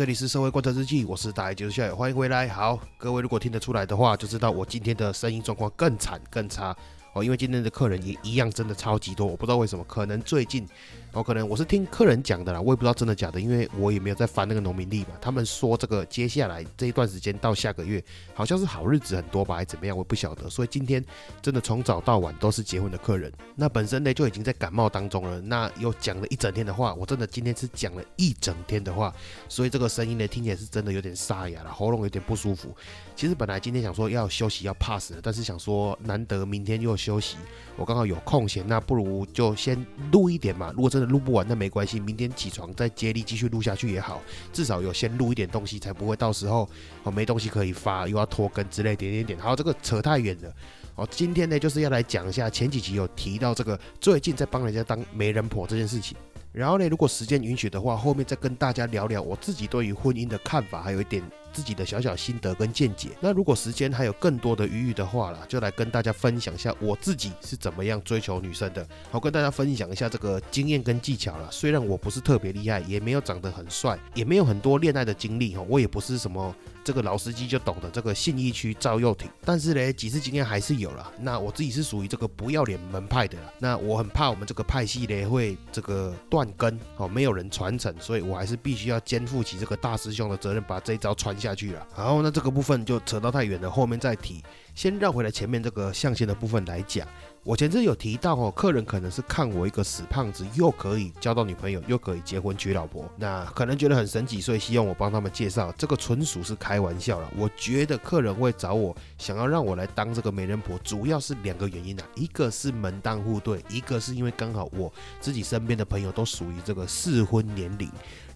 这里是社会观察日记，我是大爱解除校友，欢迎回来。好，各位如果听得出来的话，就知道我今天的声音状况更惨更差哦，因为今天的客人也一样，真的超级多，我不知道为什么，可能最近。哦，可能我是听客人讲的啦，我也不知道真的假的，因为我也没有在翻那个农民历嘛。他们说这个接下来这一段时间到下个月，好像是好日子很多吧，还怎么样，我不晓得。所以今天真的从早到晚都是结婚的客人。那本身呢就已经在感冒当中了，那又讲了一整天的话，我真的今天是讲了一整天的话，所以这个声音呢听起来是真的有点沙哑了，喉咙有点不舒服。其实本来今天想说要休息要 pass，但是想说难得明天又休息，我刚好有空闲，那不如就先录一点嘛。如果真录不完，那没关。关系，明天起床再接力继续录下去也好，至少有先录一点东西，才不会到时候哦没东西可以发，又要拖更之类点点点。好，这个扯太远了。哦，今天呢就是要来讲一下前几集有提到这个最近在帮人家当媒人婆这件事情。然后呢，如果时间允许的话，后面再跟大家聊聊我自己对于婚姻的看法，还有一点。自己的小小心得跟见解。那如果时间还有更多的余裕的话啦，就来跟大家分享一下我自己是怎么样追求女生的。好，跟大家分享一下这个经验跟技巧了。虽然我不是特别厉害，也没有长得很帅，也没有很多恋爱的经历哈，我也不是什么这个老司机就懂得这个信义区赵又廷。但是呢，几次经验还是有了。那我自己是属于这个不要脸门派的。那我很怕我们这个派系呢会这个断根哦，没有人传承，所以我还是必须要肩负起这个大师兄的责任，把这一招传下去了。好。那这个部分就扯到太远了，后面再提。先绕回来前面这个象限的部分来讲。我前次有提到哦，客人可能是看我一个死胖子，又可以交到女朋友，又可以结婚娶老婆，那可能觉得很神奇，所以希望我帮他们介绍。这个纯属是开玩笑了。我觉得客人会找我，想要让我来当这个媒人婆，主要是两个原因啊，一个是门当户对，一个是因为刚好我自己身边的朋友都属于这个适婚年龄。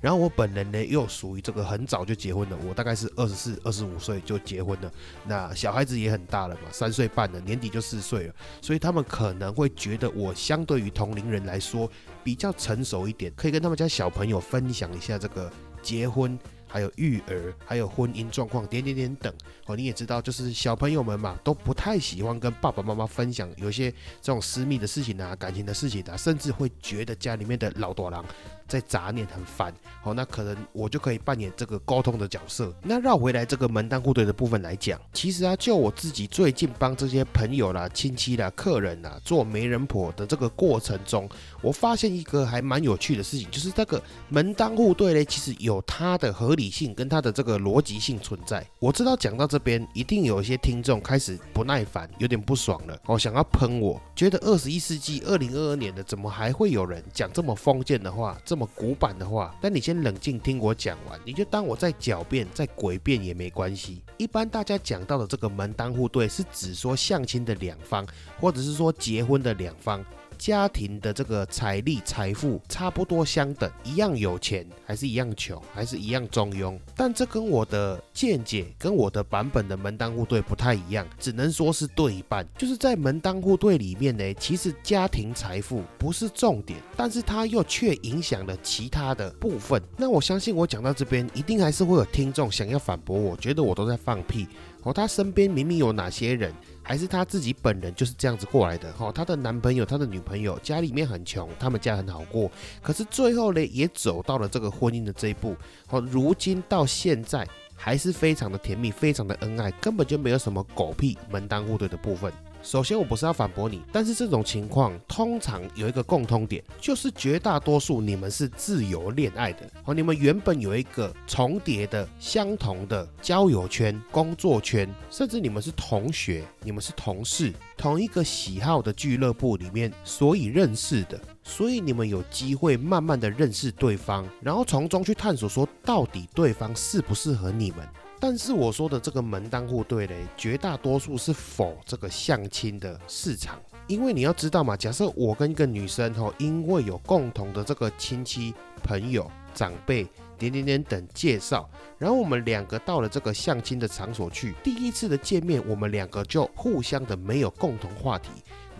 然后我本人呢，又属于这个很早就结婚了，我大概是二十四、二十五岁就结婚了。那小孩子也很大了嘛，三岁半了，年底就四岁了，所以他们可能会觉得我相对于同龄人来说比较成熟一点，可以跟他们家小朋友分享一下这个结婚。还有育儿，还有婚姻状况，点点点等哦。你也知道，就是小朋友们嘛，都不太喜欢跟爸爸妈妈分享有些这种私密的事情啊、感情的事情啊，甚至会觉得家里面的老多郎在杂念很烦。哦，那可能我就可以扮演这个沟通的角色。那绕回来这个门当户对的部分来讲，其实啊，就我自己最近帮这些朋友啦、亲戚啦、客人啦做媒人婆的这个过程中，我发现一个还蛮有趣的事情，就是这个门当户对呢，其实有它的合理。性跟它的这个逻辑性存在，我知道讲到这边一定有一些听众开始不耐烦，有点不爽了哦，想要喷我，觉得二十一世纪二零二二年的怎么还会有人讲这么封建的话，这么古板的话？但你先冷静听我讲完，你就当我在狡辩，在诡辩也没关系。一般大家讲到的这个门当户对，是指说相亲的两方，或者是说结婚的两方。家庭的这个财力、财富差不多相等，一样有钱，还是一样穷，还是一样中庸。但这跟我的见解、跟我的版本的门当户对不太一样，只能说是对一半。就是在门当户对里面呢，其实家庭财富不是重点，但是它又却影响了其他的部分。那我相信我讲到这边，一定还是会有听众想要反驳，我觉得我都在放屁。哦，他身边明明有哪些人？还是她自己本人就是这样子过来的哈，她的男朋友、她的女朋友家里面很穷，他们家很好过，可是最后呢，也走到了这个婚姻的这一步，好，如今到现在还是非常的甜蜜，非常的恩爱，根本就没有什么狗屁门当户对的部分。首先，我不是要反驳你，但是这种情况通常有一个共通点，就是绝大多数你们是自由恋爱的，哦，你们原本有一个重叠的、相同的交友圈、工作圈，甚至你们是同学、你们是同事，同一个喜好的俱乐部里面，所以认识的，所以你们有机会慢慢的认识对方，然后从中去探索，说到底对方适不适合你们。但是我说的这个门当户对嘞，绝大多数是否这个相亲的市场，因为你要知道嘛，假设我跟一个女生吼，因为有共同的这个亲戚朋友长辈。点点点等介绍。然后我们两个到了这个相亲的场所去，第一次的见面，我们两个就互相的没有共同话题。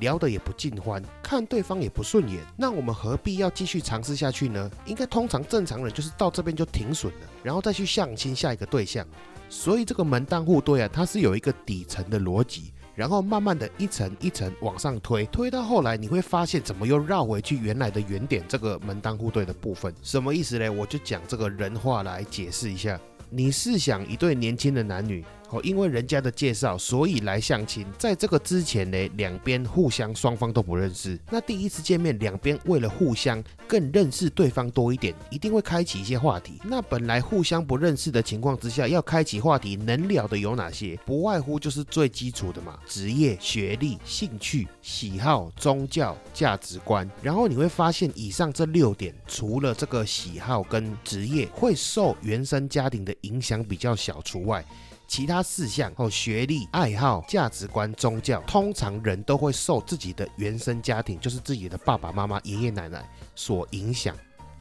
聊得也不尽欢，看对方也不顺眼，那我们何必要继续尝试下去呢？应该通常正常人就是到这边就停损了，然后再去相亲下一个对象。所以这个门当户对啊，它是有一个底层的逻辑，然后慢慢的一层一层往上推，推到后来你会发现怎么又绕回去原来的原点，这个门当户对的部分什么意思呢？我就讲这个人话来解释一下。你试想一对年轻的男女。哦，因为人家的介绍，所以来相亲。在这个之前呢，两边互相双方都不认识。那第一次见面，两边为了互相更认识对方多一点，一定会开启一些话题。那本来互相不认识的情况之下，要开启话题，能聊的有哪些？不外乎就是最基础的嘛，职业、学历、兴趣、喜好、宗教、价值观。然后你会发现，以上这六点，除了这个喜好跟职业会受原生家庭的影响比较小除外。其他四项哦，学历、爱好、价值观、宗教，通常人都会受自己的原生家庭，就是自己的爸爸妈妈、爷爷奶奶所影响。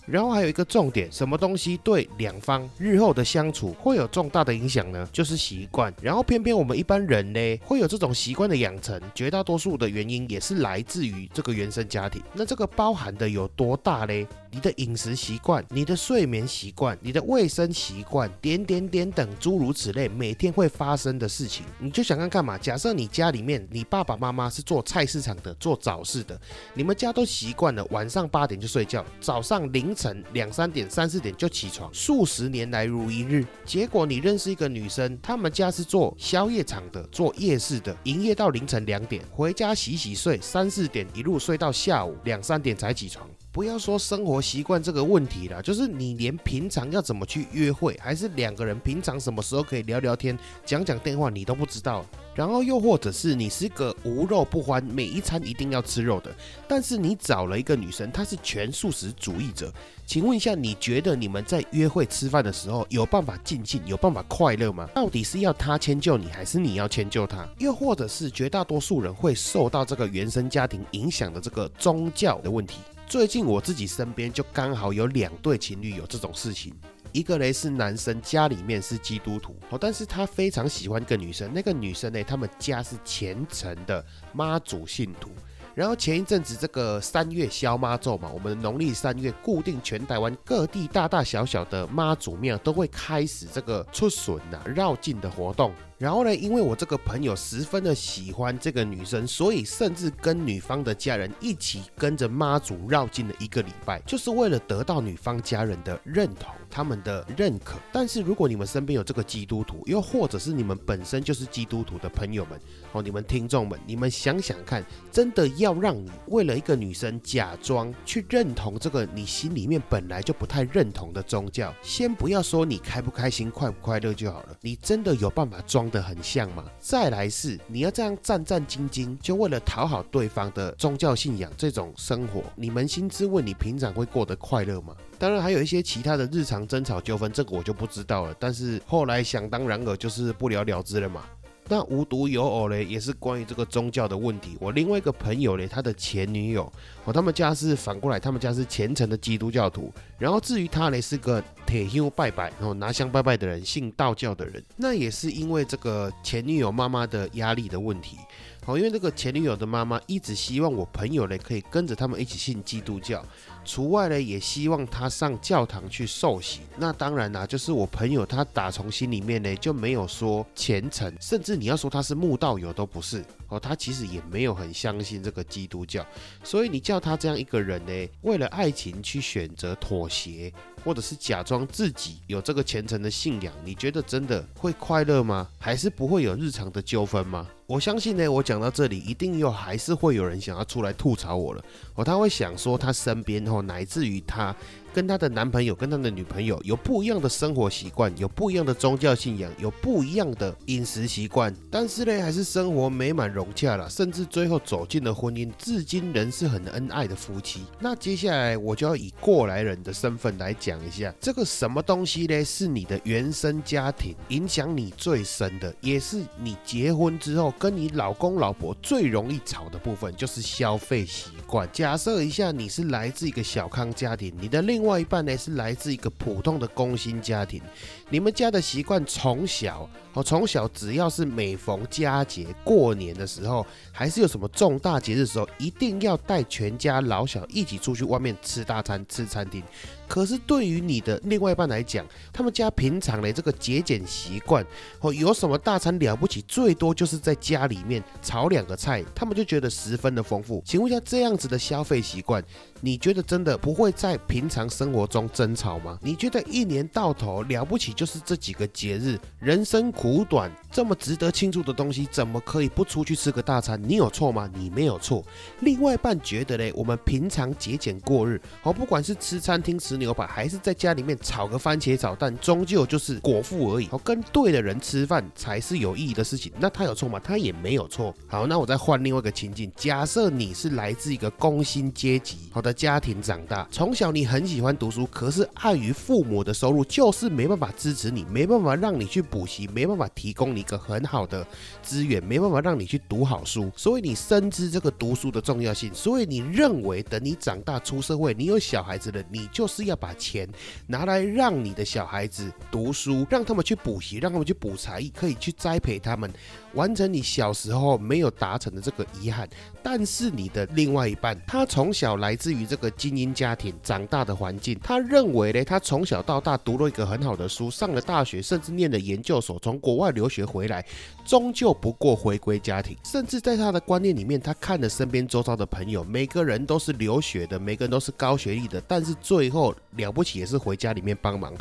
然后还有一个重点，什么东西对两方日后的相处会有重大的影响呢？就是习惯。然后偏偏我们一般人呢，会有这种习惯的养成，绝大多数的原因也是来自于这个原生家庭。那这个包含的有多大嘞？你的饮食习惯、你的睡眠习惯、你的卫生习惯，点点点等诸如此类，每天会发生的事情，你就想看看嘛。假设你家里面，你爸爸妈妈是做菜市场的，做早市的，你们家都习惯了晚上八点就睡觉，早上零凌晨两三点、三四点就起床，数十年来如一日。结果你认识一个女生，他们家是做宵夜场的，做夜市的，营业到凌晨两点，回家洗洗睡，三四点一路睡到下午两三点才起床。不要说生活习惯这个问题了，就是你连平常要怎么去约会，还是两个人平常什么时候可以聊聊天、讲讲电话，你都不知道。然后又或者是你是个无肉不欢，每一餐一定要吃肉的，但是你找了一个女生，她是全素食主义者。请问一下，你觉得你们在约会吃饭的时候有办法尽兴，有办法快乐吗？到底是要她迁就你，还是你要迁就她？又或者是绝大多数人会受到这个原生家庭影响的这个宗教的问题？最近我自己身边就刚好有两对情侣有这种事情，一个嘞是男生家里面是基督徒哦，但是他非常喜欢一个女生，那个女生呢，他们家是虔诚的妈祖信徒。然后前一阵子这个三月消妈咒嘛，我们农历三月固定全台湾各地大大小小的妈祖庙都会开始这个出笋呐绕境的活动。然后呢，因为我这个朋友十分的喜欢这个女生，所以甚至跟女方的家人一起跟着妈祖绕境了一个礼拜，就是为了得到女方家人的认同，他们的认可。但是如果你们身边有这个基督徒，又或者是你们本身就是基督徒的朋友们，哦，你们听众们，你们想想看，真的要让你为了一个女生假装去认同这个你心里面本来就不太认同的宗教，先不要说你开不开心、快不快乐就好了，你真的有办法装？的很像嘛？再来是你要这样战战兢兢，就为了讨好对方的宗教信仰这种生活，你扪心自问，你平常会过得快乐吗？当然还有一些其他的日常争吵纠纷，这个我就不知道了。但是后来想当然尔，就是不了了之了嘛。那无独有偶嘞，也是关于这个宗教的问题。我另外一个朋友嘞，他的前女友哦，他们家是反过来，他们家是虔诚的基督教徒。然后至于他呢，是个铁香拜拜，然后拿香拜拜的人，信道教的人。那也是因为这个前女友妈妈的压力的问题。好，因为这个前女友的妈妈一直希望我朋友呢可以跟着他们一起信基督教。除外呢，也希望他上教堂去受洗。那当然啦，就是我朋友他打从心里面呢就没有说虔诚，甚至你要说他是慕道友都不是哦，他其实也没有很相信这个基督教。所以你叫他这样一个人呢，为了爱情去选择妥协，或者是假装自己有这个虔诚的信仰，你觉得真的会快乐吗？还是不会有日常的纠纷吗？我相信呢，我讲到这里，一定又还是会有人想要出来吐槽我了。哦，他会想说他身边哦，乃至于他。跟她的男朋友、跟她的女朋友有不一样的生活习惯，有不一样的宗教信仰，有不一样的饮食习惯，但是呢，还是生活美满融洽了，甚至最后走进了婚姻，至今仍是很恩爱的夫妻。那接下来我就要以过来人的身份来讲一下，这个什么东西呢？是你的原生家庭影响你最深的，也是你结婚之后跟你老公老婆最容易吵的部分，就是消费习惯。假设一下，你是来自一个小康家庭，你的另另外一半呢是来自一个普通的工薪家庭，你们家的习惯从小哦，从小只要是每逢佳节、过年的时候，还是有什么重大节日的时候，一定要带全家老小一起出去外面吃大餐、吃餐厅。可是对于你的另外一半来讲，他们家平常的这个节俭习惯，哦，有什么大餐了不起？最多就是在家里面炒两个菜，他们就觉得十分的丰富。请问一下，这样子的消费习惯，你觉得真的不会在平常生活中争吵吗？你觉得一年到头了不起就是这几个节日，人生苦短，这么值得庆祝的东西，怎么可以不出去吃个大餐？你有错吗？你没有错。另外一半觉得嘞，我们平常节俭过日，哦，不管是吃餐厅吃。牛排还是在家里面炒个番茄炒蛋，终究就是果腹而已。好，跟对的人吃饭才是有意义的事情。那他有错吗？他也没有错。好，那我再换另外一个情境，假设你是来自一个工薪阶级好的家庭长大，从小你很喜欢读书，可是碍于父母的收入就是没办法支持你，没办法让你去补习，没办法提供你一个很好的资源，没办法让你去读好书，所以你深知这个读书的重要性，所以你认为等你长大出社会，你有小孩子了，你就是要。把钱拿来让你的小孩子读书，让他们去补习，让他们去补才艺，可以去栽培他们，完成你小时候没有达成的这个遗憾。但是你的另外一半，他从小来自于这个精英家庭长大的环境，他认为呢，他从小到大读了一个很好的书，上了大学，甚至念了研究所，从国外留学回来，终究不过回归家庭。甚至在他的观念里面，他看了身边周遭的朋友，每个人都是留学的，每个人都是高学历的，但是最后。了不起也是回家里面帮忙，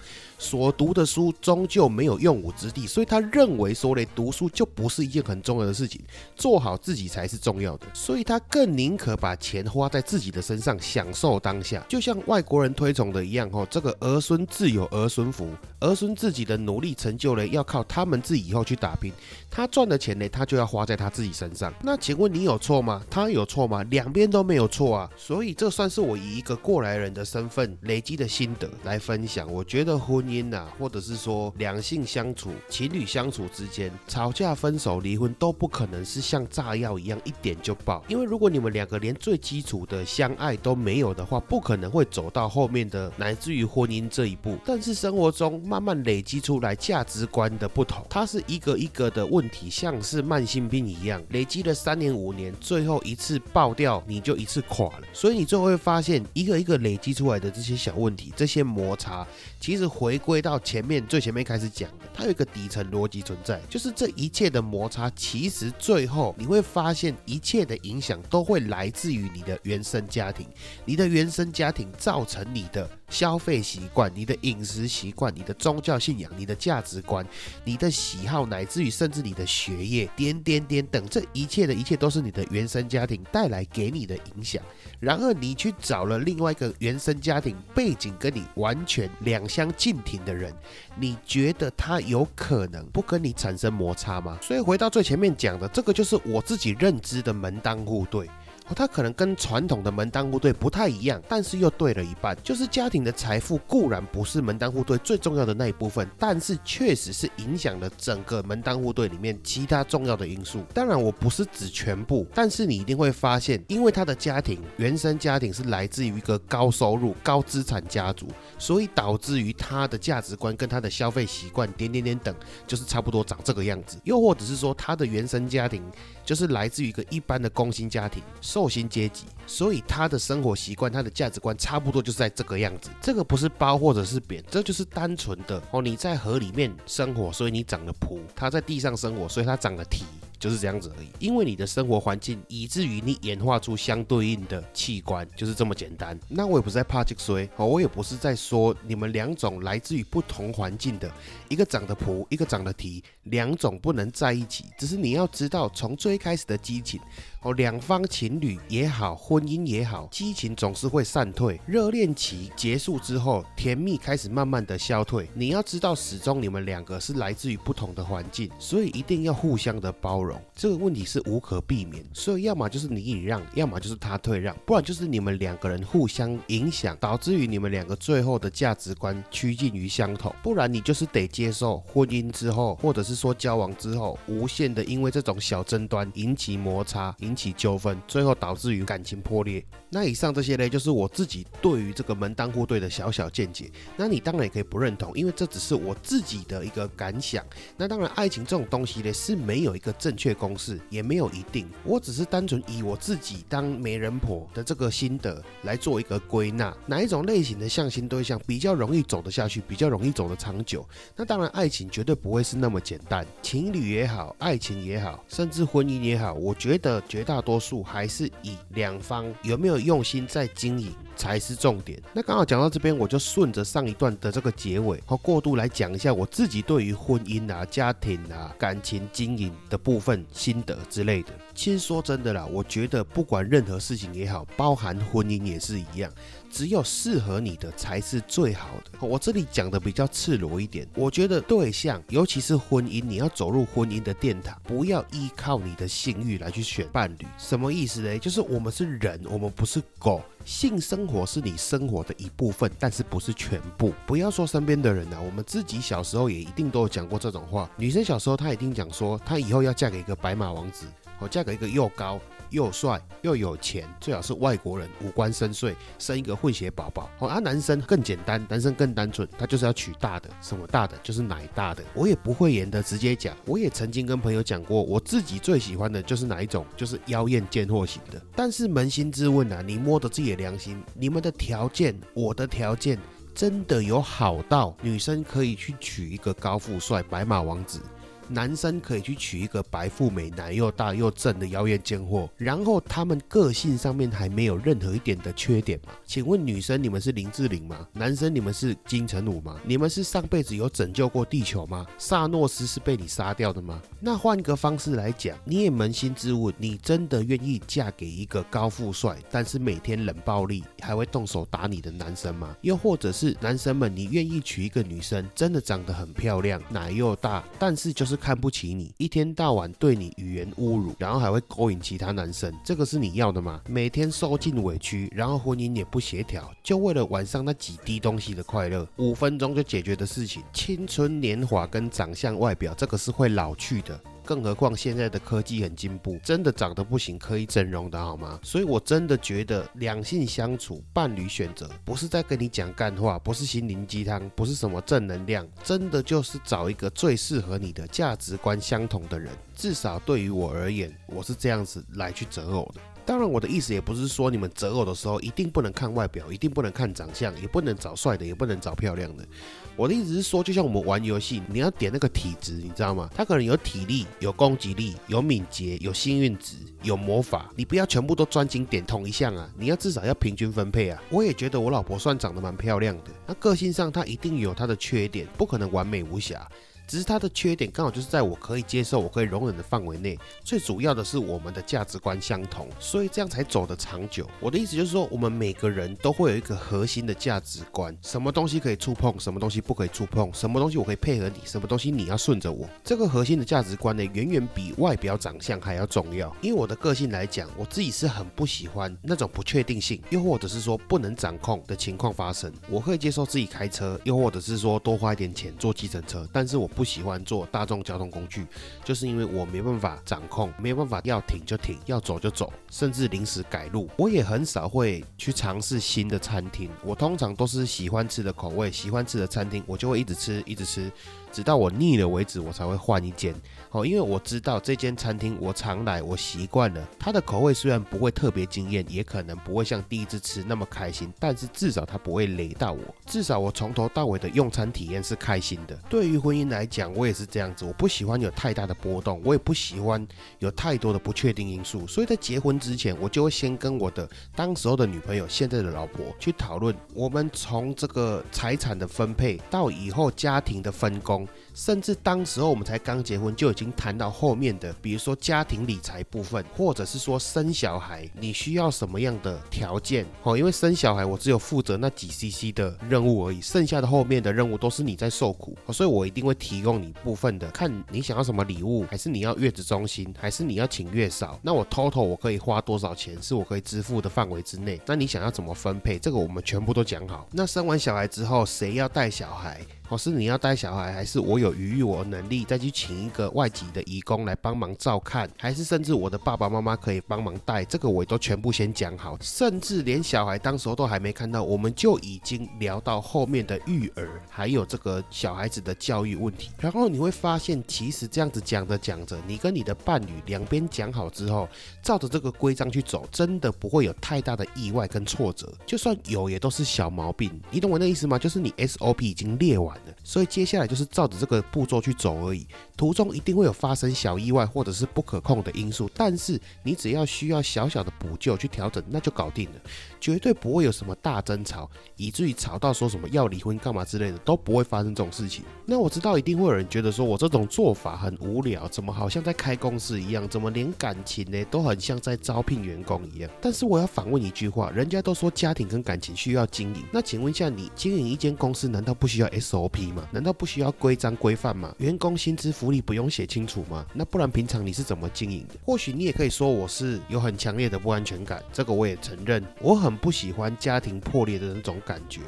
所读的书终究没有用武之地，所以他认为说嘞，读书就不是一件很重要的事情，做好自己才是重要的，所以他更宁可把钱花在自己的身上，享受当下，就像外国人推崇的一样，吼，这个儿孙自有儿孙福，儿孙自己的努力成就嘞，要靠他们自己以后去打拼，他赚的钱呢，他就要花在他自己身上。那请问你有错吗？他有错吗？两边都没有错啊，所以这算是我以一个过来人的身份累积的。心得来分享，我觉得婚姻姻呐，或者是说两性相处、情侣相处之间，吵架、分手、离婚都不可能是像炸药一样一点就爆。因为如果你们两个连最基础的相爱都没有的话，不可能会走到后面的乃至于婚姻这一步。但是生活中慢慢累积出来价值观的不同，它是一个一个的问题，像是慢性病一样，累积了三年五年，最后一次爆掉，你就一次垮了。所以你最后会发现，一个一个累积出来的这些小问题。这些摩擦其实回归到前面最前面开始讲的，它有一个底层逻辑存在，就是这一切的摩擦，其实最后你会发现，一切的影响都会来自于你的原生家庭，你的原生家庭造成你的。消费习惯、你的饮食习惯、你的宗教信仰、你的价值观、你的喜好，乃至于甚至你的学业，点点点等，这一切的一切都是你的原生家庭带来给你的影响。然而，你去找了另外一个原生家庭背景跟你完全两相径庭的人，你觉得他有可能不跟你产生摩擦吗？所以回到最前面讲的，这个就是我自己认知的门当户对。他可能跟传统的门当户对不太一样，但是又对了一半。就是家庭的财富固然不是门当户对最重要的那一部分，但是确实是影响了整个门当户对里面其他重要的因素。当然，我不是指全部，但是你一定会发现，因为他的家庭原生家庭是来自于一个高收入、高资产家族，所以导致于他的价值观跟他的消费习惯点点点等，就是差不多长这个样子。又或者是说，他的原生家庭就是来自于一个一般的工薪家庭。受薪阶级，所以他的生活习惯、他的价值观差不多就是在这个样子。这个不是包或者是扁，这就是单纯的哦。你在河里面生活，所以你长了蹼；他在地上生活，所以他长了蹄。就是这样子而已，因为你的生活环境，以至于你演化出相对应的器官，就是这么简单。那我也不是在怕这个衰，哦，我也不是在说你们两种来自于不同环境的，一个长得蹼，一个长得提，两种不能在一起。只是你要知道，从最开始的激情，哦，两方情侣也好，婚姻也好，激情总是会散退。热恋期结束之后，甜蜜开始慢慢的消退。你要知道，始终你们两个是来自于不同的环境，所以一定要互相的包容。这个问题是无可避免，所以要么就是你礼让，要么就是他退让，不然就是你们两个人互相影响，导致于你们两个最后的价值观趋近于相同。不然你就是得接受婚姻之后，或者是说交往之后，无限的因为这种小争端引起摩擦，引起纠纷，最后导致于感情破裂。那以上这些呢，就是我自己对于这个门当户对的小小见解。那你当然也可以不认同，因为这只是我自己的一个感想。那当然，爱情这种东西呢，是没有一个正确公式，也没有一定。我只是单纯以我自己当媒人婆的这个心得来做一个归纳，哪一种类型的相亲对象比较容易走得下去，比较容易走得长久？那当然，爱情绝对不会是那么简单。情侣也好，爱情也好，甚至婚姻也好，我觉得绝大多数还是以两方有没有。用心在经营才是重点。那刚好讲到这边，我就顺着上一段的这个结尾和过渡来讲一下我自己对于婚姻啊、家庭啊、感情经营的部分心得之类的。其实说真的啦，我觉得不管任何事情也好，包含婚姻也是一样。只有适合你的才是最好的。我这里讲的比较赤裸一点，我觉得对象，尤其是婚姻，你要走入婚姻的殿堂，不要依靠你的性欲来去选伴侣。什么意思呢？就是我们是人，我们不是狗。性生活是你生活的一部分，但是不是全部。不要说身边的人呐，我们自己小时候也一定都有讲过这种话。女生小时候她一定讲说，她以后要嫁给一个白马王子，我嫁给一个又高。又帅又有钱，最好是外国人，五官深邃，生一个混血宝宝。哦，啊，男生更简单，男生更单纯，他就是要娶大的，什么大的，就是奶大的。我也不会演的，直接讲。我也曾经跟朋友讲过，我自己最喜欢的就是哪一种，就是妖艳贱货型的。但是扪心自问啊，你摸着自己的良心，你们的条件，我的条件，真的有好到女生可以去娶一个高富帅白马王子？男生可以去娶一个白富美、奶又大又正的妖艳贱货，然后他们个性上面还没有任何一点的缺点吗？请问女生你们是林志玲吗？男生你们是金城武吗？你们是上辈子有拯救过地球吗？萨诺斯是被你杀掉的吗？那换个方式来讲，你也扪心自问，你真的愿意嫁给一个高富帅，但是每天冷暴力，还会动手打你的男生吗？又或者是男生们，你愿意娶一个女生，真的长得很漂亮，奶又大，但是就是看不起你，一天到晚对你语言侮辱，然后还会勾引其他男生，这个是你要的吗？每天受尽委屈，然后婚姻也不协调，就为了晚上那几滴东西的快乐，五分钟就解决的事情，青春年华跟长相外表，这个是会老去的。更何况现在的科技很进步，真的长得不行可以整容的好吗？所以我真的觉得两性相处、伴侣选择，不是在跟你讲干话，不是心灵鸡汤，不是什么正能量，真的就是找一个最适合你的价值观相同的人。至少对于我而言，我是这样子来去择偶的。当然，我的意思也不是说你们择偶的时候一定不能看外表，一定不能看长相，也不能找帅的，也不能找漂亮的。我的意思是说，就像我们玩游戏，你要点那个体质，你知道吗？他可能有体力、有攻击力、有敏捷、有幸运值、有魔法，你不要全部都专精点同一项啊！你要至少要平均分配啊！我也觉得我老婆算长得蛮漂亮的，那个性上她一定有她的缺点，不可能完美无瑕。只是它的缺点刚好就是在我可以接受、我可以容忍的范围内。最主要的是我们的价值观相同，所以这样才走得长久。我的意思就是说，我们每个人都会有一个核心的价值观：什么东西可以触碰，什么东西不可以触碰，什么东西我可以配合你，什么东西你要顺着我。这个核心的价值观呢，远远比外表长相还要重要。因为我的个性来讲，我自己是很不喜欢那种不确定性，又或者是说不能掌控的情况发生。我可以接受自己开车，又或者是说多花一点钱坐计程车，但是我不。不喜欢坐大众交通工具，就是因为我没办法掌控，没有办法要停就停，要走就走，甚至临时改路。我也很少会去尝试新的餐厅，我通常都是喜欢吃的口味，喜欢吃的餐厅，我就会一直吃，一直吃。直到我腻了为止，我才会换一间。哦，因为我知道这间餐厅我常来，我习惯了。它的口味虽然不会特别惊艳，也可能不会像第一次吃那么开心，但是至少它不会雷到我。至少我从头到尾的用餐体验是开心的。对于婚姻来来讲，我也是这样子。我不喜欢有太大的波动，我也不喜欢有太多的不确定因素。所以在结婚之前，我就会先跟我的当时候的女朋友，现在的老婆去讨论，我们从这个财产的分配到以后家庭的分工。甚至当时候我们才刚结婚，就已经谈到后面的，比如说家庭理财部分，或者是说生小孩，你需要什么样的条件？哦，因为生小孩我只有负责那几 CC 的任务而已，剩下的后面的任务都是你在受苦，所以我一定会提供你部分的，看你想要什么礼物，还是你要月子中心，还是你要请月嫂，那我 total 我可以花多少钱是我可以支付的范围之内，那你想要怎么分配，这个我们全部都讲好。那生完小孩之后，谁要带小孩？哦，是你要带小孩，还是我有？余裕、我有能力再去请一个外籍的义工来帮忙照看，还是甚至我的爸爸妈妈可以帮忙带，这个我都全部先讲好。甚至连小孩当时候都还没看到，我们就已经聊到后面的育儿，还有这个小孩子的教育问题。然后你会发现，其实这样子讲着讲着，你跟你的伴侣两边讲好之后，照着这个规章去走，真的不会有太大的意外跟挫折。就算有，也都是小毛病。你懂我那意思吗？就是你 SOP 已经列完所以接下来就是照着这个步骤去走而已。途中一定会有发生小意外或者是不可控的因素，但是你只要需要小小的补救去调整，那就搞定了，绝对不会有什么大争吵，以至于吵到说什么要离婚干嘛之类的，都不会发生这种事情。那我知道一定会有人觉得说我这种做法很无聊，怎么好像在开公司一样，怎么连感情呢都很像在招聘员工一样？但是我要反问一句话，人家都说家庭跟感情需要经营，那请问一下，你经营一间公司难道不需要 SOP 吗？难道不需要规章规范吗？员工薪资福利不用写清楚吗？那不然平常你是怎么经营的？或许你也可以说我是有很强烈的不安全感，这个我也承认，我很不喜欢家庭破裂的那种感觉。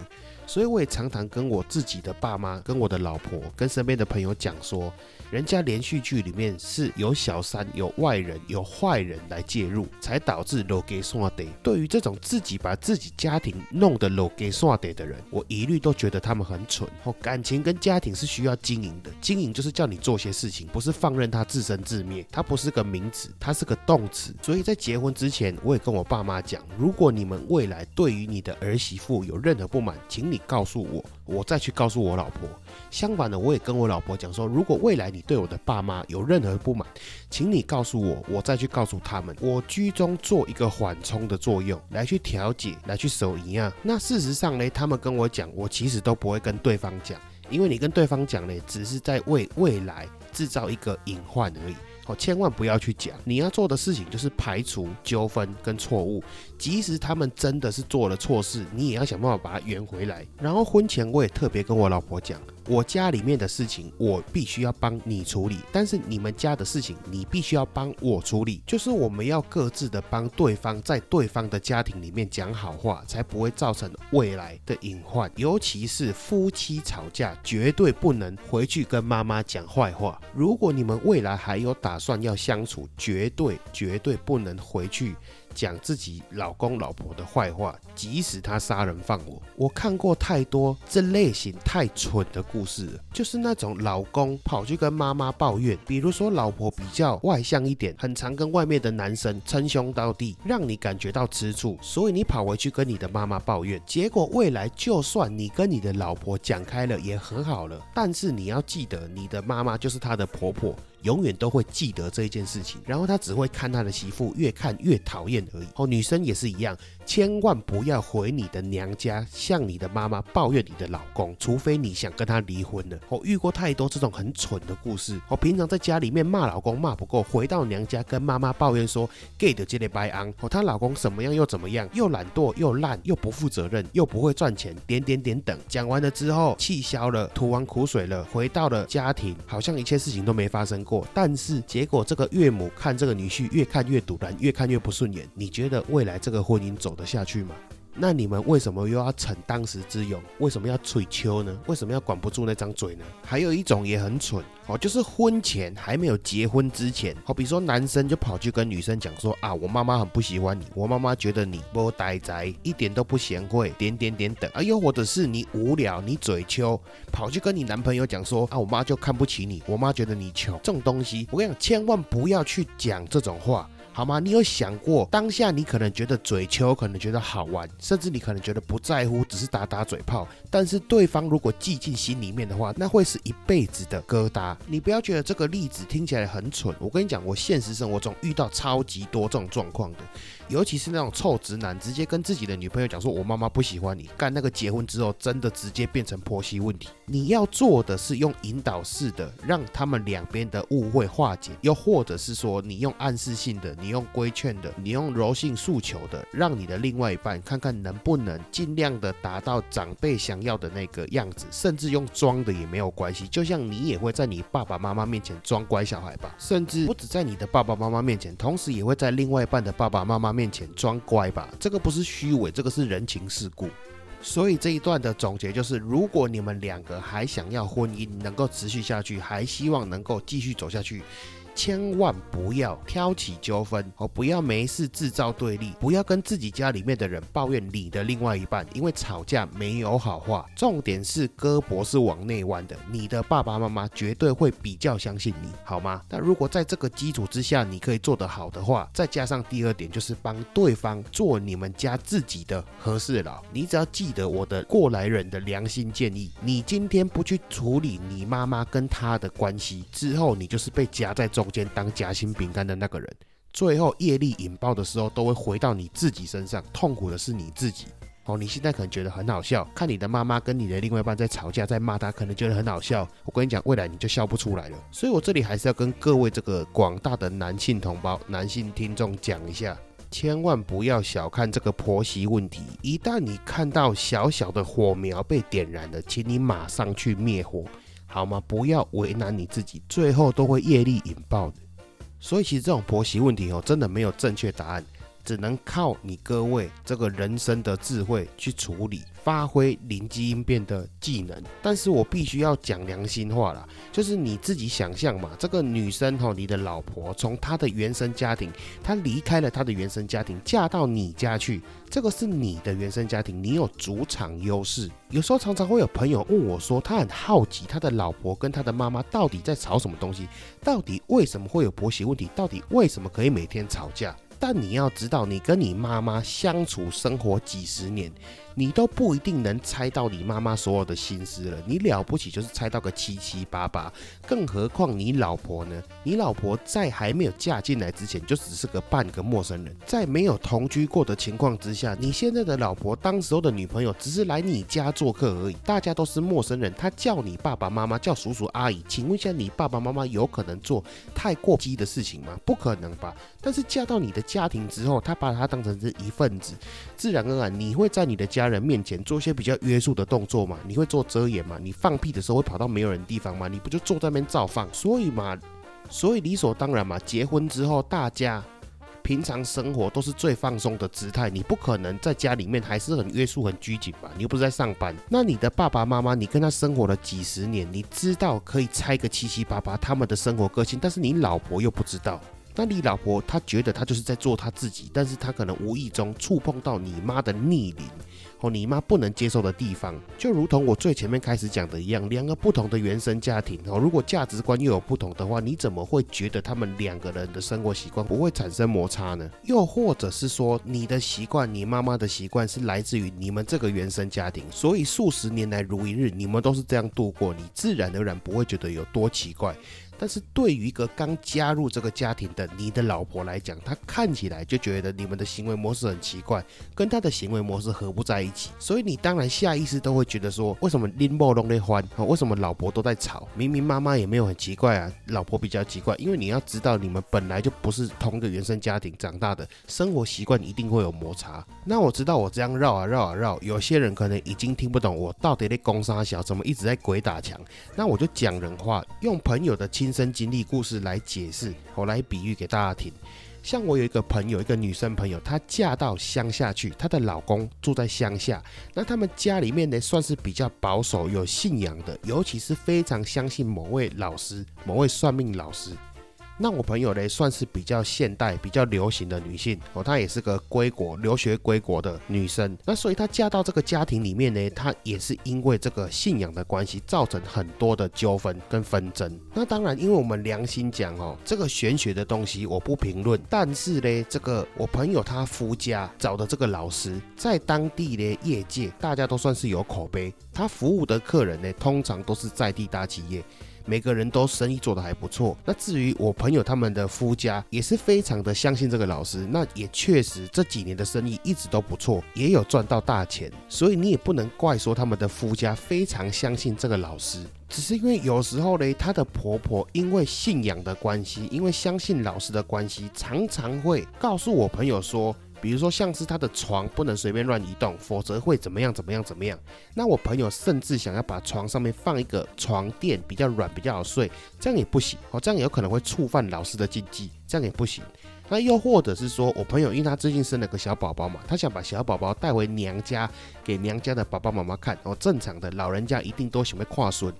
所以我也常常跟我自己的爸妈、跟我的老婆、跟身边的朋友讲说，人家连续剧里面是有小三、有外人、有坏人来介入，才导致 g 刷得。对于这种自己把自己家庭弄得 g 刷得的人，我一律都觉得他们很蠢。哦，感情跟家庭是需要经营的，经营就是叫你做些事情，不是放任他自生自灭。它不是个名词，它是个动词。所以在结婚之前，我也跟我爸妈讲，如果你们未来对于你的儿媳妇有任何不满，请你你告诉我，我再去告诉我老婆。相反的，我也跟我老婆讲说，如果未来你对我的爸妈有任何不满，请你告诉我，我再去告诉他们。我居中做一个缓冲的作用，来去调解，来去守一样。那事实上呢，他们跟我讲，我其实都不会跟对方讲，因为你跟对方讲呢，只是在为未来制造一个隐患而已。哦，千万不要去讲。你要做的事情就是排除纠纷跟错误。即使他们真的是做了错事，你也要想办法把它圆回来。然后婚前我也特别跟我老婆讲，我家里面的事情我必须要帮你处理，但是你们家的事情你必须要帮我处理。就是我们要各自的帮对方在对方的家庭里面讲好话，才不会造成未来的隐患。尤其是夫妻吵架，绝对不能回去跟妈妈讲坏话。如果你们未来还有打算要相处，绝对绝对不能回去。讲自己老公老婆的坏话，即使他杀人放火。我看过太多这类型太蠢的故事了，就是那种老公跑去跟妈妈抱怨，比如说老婆比较外向一点，很常跟外面的男生称兄道弟，让你感觉到吃醋，所以你跑回去跟你的妈妈抱怨。结果未来就算你跟你的老婆讲开了，也和好了，但是你要记得，你的妈妈就是她的婆婆。永远都会记得这一件事情，然后他只会看他的媳妇越看越讨厌而已。哦，女生也是一样，千万不要回你的娘家向你的妈妈抱怨你的老公，除非你想跟他离婚了。我遇过太多这种很蠢的故事。我平常在家里面骂老公骂不够，回到娘家跟妈妈抱怨说，gay 的这类白昂，哦，她老公什么样又怎么样，又懒惰又烂又不负责任又不会赚钱，点点点等。讲完了之后，气消了，吐完苦水了，回到了家庭，好像一切事情都没发生过。但是结果，这个岳母看这个女婿越看越堵然，越看越不顺眼。你觉得未来这个婚姻走走得下去吗？那你们为什么又要逞当时之勇？为什么要吹秋呢？为什么要管不住那张嘴呢？还有一种也很蠢哦，就是婚前还没有结婚之前，好比说男生就跑去跟女生讲说啊，我妈妈很不喜欢你，我妈妈觉得你不呆宅，一点都不贤惠，点点点等。啊，又或者是你无聊，你嘴秋，跑去跟你男朋友讲说啊，我妈就看不起你，我妈觉得你穷。这种东西，我跟你讲，千万不要去讲这种话。好吗？你有想过当下你可能觉得嘴球，可能觉得好玩，甚至你可能觉得不在乎，只是打打嘴炮。但是对方如果记进心里面的话，那会是一辈子的疙瘩。你不要觉得这个例子听起来很蠢，我跟你讲，我现实生活中遇到超级多这种状况的。尤其是那种臭直男，直接跟自己的女朋友讲说：“我妈妈不喜欢你。”干那个结婚之后，真的直接变成婆媳问题。你要做的是用引导式的，让他们两边的误会化解；又或者是说，你用暗示性的，你用规劝的，你用柔性诉求的，让你的另外一半看看能不能尽量的达到长辈想要的那个样子，甚至用装的也没有关系。就像你也会在你爸爸妈妈面前装乖小孩吧，甚至不止在你的爸爸妈妈面前，同时也会在另外一半的爸爸妈妈。面前装乖吧，这个不是虚伪，这个是人情世故。所以这一段的总结就是，如果你们两个还想要婚姻能够持续下去，还希望能够继续走下去。千万不要挑起纠纷哦，不要没事制造对立，不要跟自己家里面的人抱怨你的另外一半，因为吵架没有好话。重点是胳膊是往内弯的，你的爸爸妈妈绝对会比较相信你，好吗？那如果在这个基础之下你可以做得好的话，再加上第二点就是帮对方做你们家自己的和事佬，你只要记得我的过来人的良心建议，你今天不去处理你妈妈跟他的关系之后，你就是被夹在中。中间当夹心饼干的那个人，最后业力引爆的时候，都会回到你自己身上，痛苦的是你自己。哦，你现在可能觉得很好笑，看你的妈妈跟你的另外一半在吵架，在骂他，可能觉得很好笑。我跟你讲，未来你就笑不出来了。所以我这里还是要跟各位这个广大的男性同胞、男性听众讲一下，千万不要小看这个婆媳问题。一旦你看到小小的火苗被点燃了，请你马上去灭火。好吗？不要为难你自己，最后都会业力引爆的。所以其实这种婆媳问题哦，真的没有正确答案，只能靠你各位这个人生的智慧去处理。发挥灵机应变的技能，但是我必须要讲良心话啦，就是你自己想象嘛，这个女生哈，你的老婆从她的原生家庭，她离开了她的原生家庭，嫁到你家去，这个是你的原生家庭，你有主场优势。有时候常常会有朋友问我说，他很好奇他的老婆跟他的妈妈到底在吵什么东西，到底为什么会有婆媳问题，到底为什么可以每天吵架？但你要知道，你跟你妈妈相处生活几十年。你都不一定能猜到你妈妈所有的心思了，你了不起就是猜到个七七八八，更何况你老婆呢？你老婆在还没有嫁进来之前就只是个半个陌生人，在没有同居过的情况之下，你现在的老婆当时候的女朋友只是来你家做客而已，大家都是陌生人，她叫你爸爸妈妈叫叔叔阿姨，请问一下你爸爸妈妈有可能做太过激的事情吗？不可能吧？但是嫁到你的家庭之后，她把她当成是一份子，自然而然你会在你的家。家人面前做一些比较约束的动作嘛？你会做遮掩嘛？你放屁的时候会跑到没有人地方吗？你不就坐在那边照放？所以嘛，所以理所当然嘛。结婚之后，大家平常生活都是最放松的姿态，你不可能在家里面还是很约束、很拘谨吧？你又不是在上班。那你的爸爸妈妈，你跟他生活了几十年，你知道可以猜个七七八八他们的生活个性，但是你老婆又不知道。那你老婆她觉得她就是在做她自己，但是她可能无意中触碰到你妈的逆鳞。你妈不能接受的地方，就如同我最前面开始讲的一样，两个不同的原生家庭哦，如果价值观又有不同的话，你怎么会觉得他们两个人的生活习惯不会产生摩擦呢？又或者是说，你的习惯，你妈妈的习惯是来自于你们这个原生家庭，所以数十年来如一日，你们都是这样度过，你自然而然不会觉得有多奇怪。但是对于一个刚加入这个家庭的你的老婆来讲，她看起来就觉得你们的行为模式很奇怪，跟她的行为模式合不在一起，所以你当然下意识都会觉得说，为什么拎包弄得欢？为什么老婆都在吵？明明妈妈也没有很奇怪啊，老婆比较奇怪，因为你要知道，你们本来就不是同一个原生家庭长大的，生活习惯一定会有摩擦。那我知道我这样绕啊绕啊绕，有些人可能已经听不懂我到底在攻杀小，怎么一直在鬼打墙？那我就讲人话，用朋友的亲。亲身经历故事来解释，我来比喻给大家听。像我有一个朋友，一个女生朋友，她嫁到乡下去，她的老公住在乡下。那他们家里面呢，算是比较保守、有信仰的，尤其是非常相信某位老师、某位算命老师。那我朋友呢，算是比较现代、比较流行的女性哦，她也是个归国留学归国的女生。那所以她嫁到这个家庭里面呢，她也是因为这个信仰的关系，造成很多的纠纷跟纷争。那当然，因为我们良心讲哦，这个玄学的东西我不评论。但是呢，这个我朋友他夫家找的这个老师，在当地的业界，大家都算是有口碑。他服务的客人呢，通常都是在地大企业。每个人都生意做得还不错。那至于我朋友他们的夫家也是非常的相信这个老师，那也确实这几年的生意一直都不错，也有赚到大钱。所以你也不能怪说他们的夫家非常相信这个老师，只是因为有时候呢，她的婆婆因为信仰的关系，因为相信老师的关系，常常会告诉我朋友说。比如说像是他的床不能随便乱移动，否则会怎么样怎么样怎么样。那我朋友甚至想要把床上面放一个床垫，比较软，比较好睡，这样也不行哦，这样有可能会触犯老师的禁忌，这样也不行。那又或者是说我朋友，因为他最近生了个小宝宝嘛，他想把小宝宝带回娘家，给娘家的爸爸妈妈看哦。正常的老人家一定都喜欢跨孙。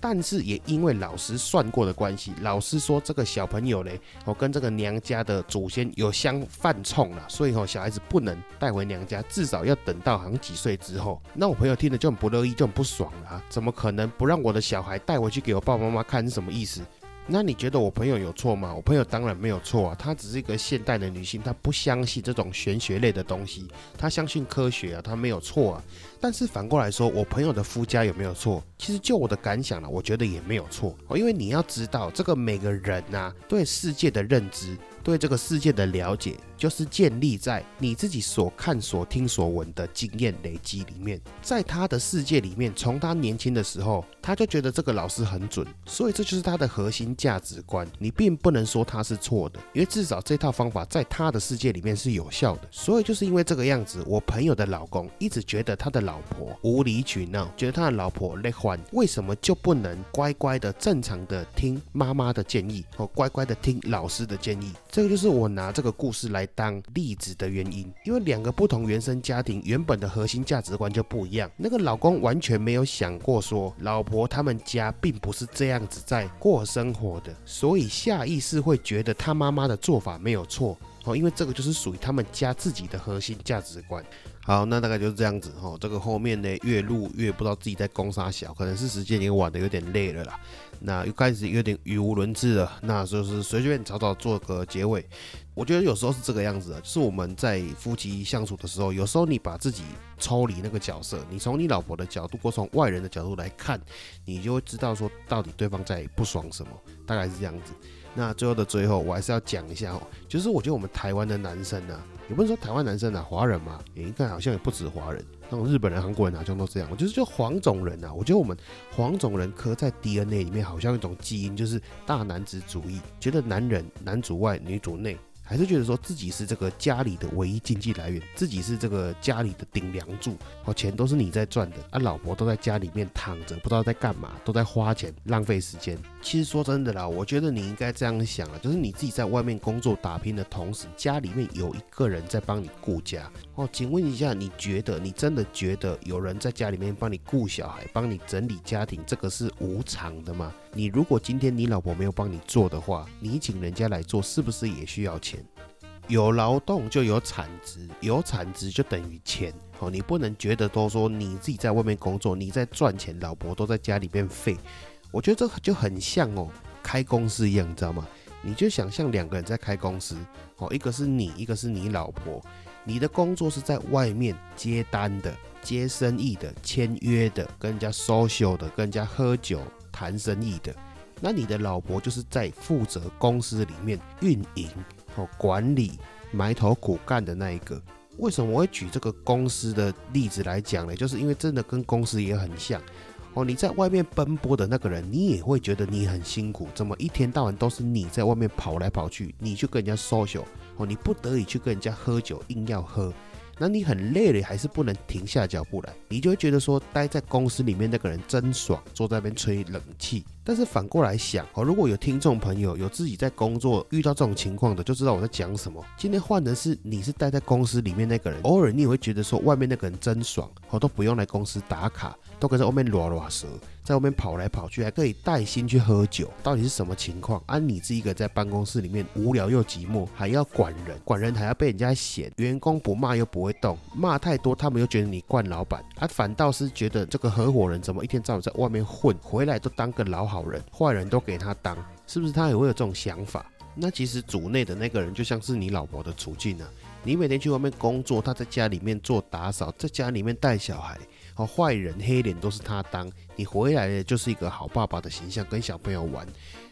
但是也因为老师算过的关系，老师说这个小朋友嘞，哦跟这个娘家的祖先有相犯冲了，所以哦小孩子不能带回娘家，至少要等到好像几岁之后。那我朋友听了就很不乐意，就很不爽了啊！怎么可能不让我的小孩带回去给我爸爸妈妈看是什么意思？那你觉得我朋友有错吗？我朋友当然没有错啊，她只是一个现代的女性，她不相信这种玄学类的东西，她相信科学啊，她没有错啊。但是反过来说，我朋友的夫家有没有错？其实就我的感想呢，我觉得也没有错哦，因为你要知道，这个每个人呐，对世界的认知。对这个世界的了解，就是建立在你自己所看、所听、所闻的经验累积里面。在他的世界里面，从他年轻的时候，他就觉得这个老师很准，所以这就是他的核心价值观。你并不能说他是错的，因为至少这套方法在他的世界里面是有效的。所以就是因为这个样子，我朋友的老公一直觉得他的老婆无理取闹，觉得他的老婆累欢，为什么就不能乖乖的、正常的听妈妈的建议，或乖乖的听老师的建议？这个就是我拿这个故事来当例子的原因，因为两个不同原生家庭原本的核心价值观就不一样。那个老公完全没有想过说，老婆他们家并不是这样子在过生活的，所以下意识会觉得他妈妈的做法没有错哦，因为这个就是属于他们家自己的核心价值观。好，那大概就是这样子哈。这个后面呢，越录越不知道自己在攻啥小，可能是时间也晚的有点累了啦。那又开始有点语无伦次了，那就是随便草草做个结尾。我觉得有时候是这个样子的，就是我们在夫妻相处的时候，有时候你把自己抽离那个角色，你从你老婆的角度或从外人的角度来看，你就会知道说到底对方在不爽什么，大概是这样子。那最后的最后，我还是要讲一下哦，就是我觉得我们台湾的男生呢，也不是说台湾男生啊，华人嘛，也应该好像也不止华人。那种日本人、韩国人好像都这样，我觉得就黄种人啊，我觉得我们黄种人刻在 DNA 里面，好像一种基因，就是大男子主义，觉得男人男主外女主内。还是觉得说自己是这个家里的唯一经济来源，自己是这个家里的顶梁柱，哦，钱都是你在赚的，啊，老婆都在家里面躺着，不知道在干嘛，都在花钱，浪费时间。其实说真的啦，我觉得你应该这样想啊，就是你自己在外面工作打拼的同时，家里面有一个人在帮你顾家。哦，请问一下，你觉得你真的觉得有人在家里面帮你顾小孩，帮你整理家庭，这个是无偿的吗？你如果今天你老婆没有帮你做的话，你请人家来做，是不是也需要钱？有劳动就有产值，有产值就等于钱。哦，你不能觉得都说你自己在外面工作，你在赚钱，老婆都在家里面废。我觉得这就很像哦，开公司一样，你知道吗？你就想象两个人在开公司，哦，一个是你，一个是你老婆。你的工作是在外面接单的、接生意的、签约的、跟人家 social 的、跟人家喝酒谈生意的。那你的老婆就是在负责公司里面运营。管理埋头苦干的那一个，为什么我会举这个公司的例子来讲呢？就是因为真的跟公司也很像哦。你在外面奔波的那个人，你也会觉得你很辛苦，怎么一天到晚都是你在外面跑来跑去，你去跟人家 social 哦，你不得已去跟人家喝酒，硬要喝。那你很累了，还是不能停下脚步来，你就会觉得说，待在公司里面那个人真爽，坐在那边吹冷气。但是反过来想，哦，如果有听众朋友有自己在工作遇到这种情况的，就知道我在讲什么。今天换的是你是待在公司里面那个人，偶尔你也会觉得说，外面那个人真爽，我都不用来公司打卡。都可以在外面拉拉舌，在外面跑来跑去，还可以带薪去喝酒，到底是什么情况？啊，你是一个在办公室里面无聊又寂寞，还要管人，管人还要被人家嫌，员工不骂又不会动，骂太多他们又觉得你惯老板，他反倒是觉得这个合伙人怎么一天到晚在外面混，回来都当个老好好人，坏人都给他当，是不是他也会有这种想法？那其实组内的那个人就像是你老婆的处境啊，你每天去外面工作，他在家里面做打扫，在家里面带小孩。哦，坏人黑脸都是他当，你回来了就是一个好爸爸的形象，跟小朋友玩。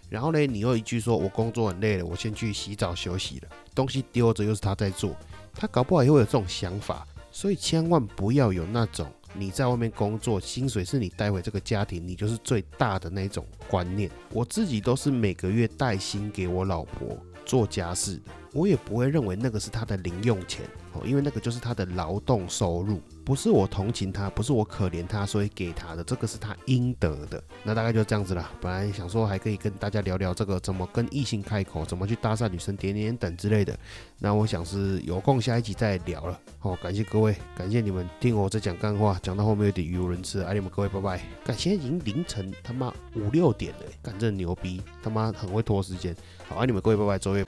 然后呢，你又一句说：“我工作很累了，我先去洗澡休息了。”东西丢着又是他在做，他搞不好也会有这种想法。所以千万不要有那种你在外面工作，薪水是你带回这个家庭，你就是最大的那种观念。我自己都是每个月带薪给我老婆。做家事的，我也不会认为那个是她的零用钱哦，因为那个就是她的劳动收入。不是我同情他，不是我可怜他，所以给他的，这个是他应得的。那大概就这样子了。本来想说还可以跟大家聊聊这个怎么跟异性开口，怎么去搭讪女生、点点等之类的。那我想是有空下一集再聊了。好，感谢各位，感谢你们听我在讲干话，讲到后面有点语无伦次，爱你们各位，拜拜。感现在已经凌晨他妈五六点了，感真牛逼，他妈很会拖时间。好，爱你们各位，拜拜，周月。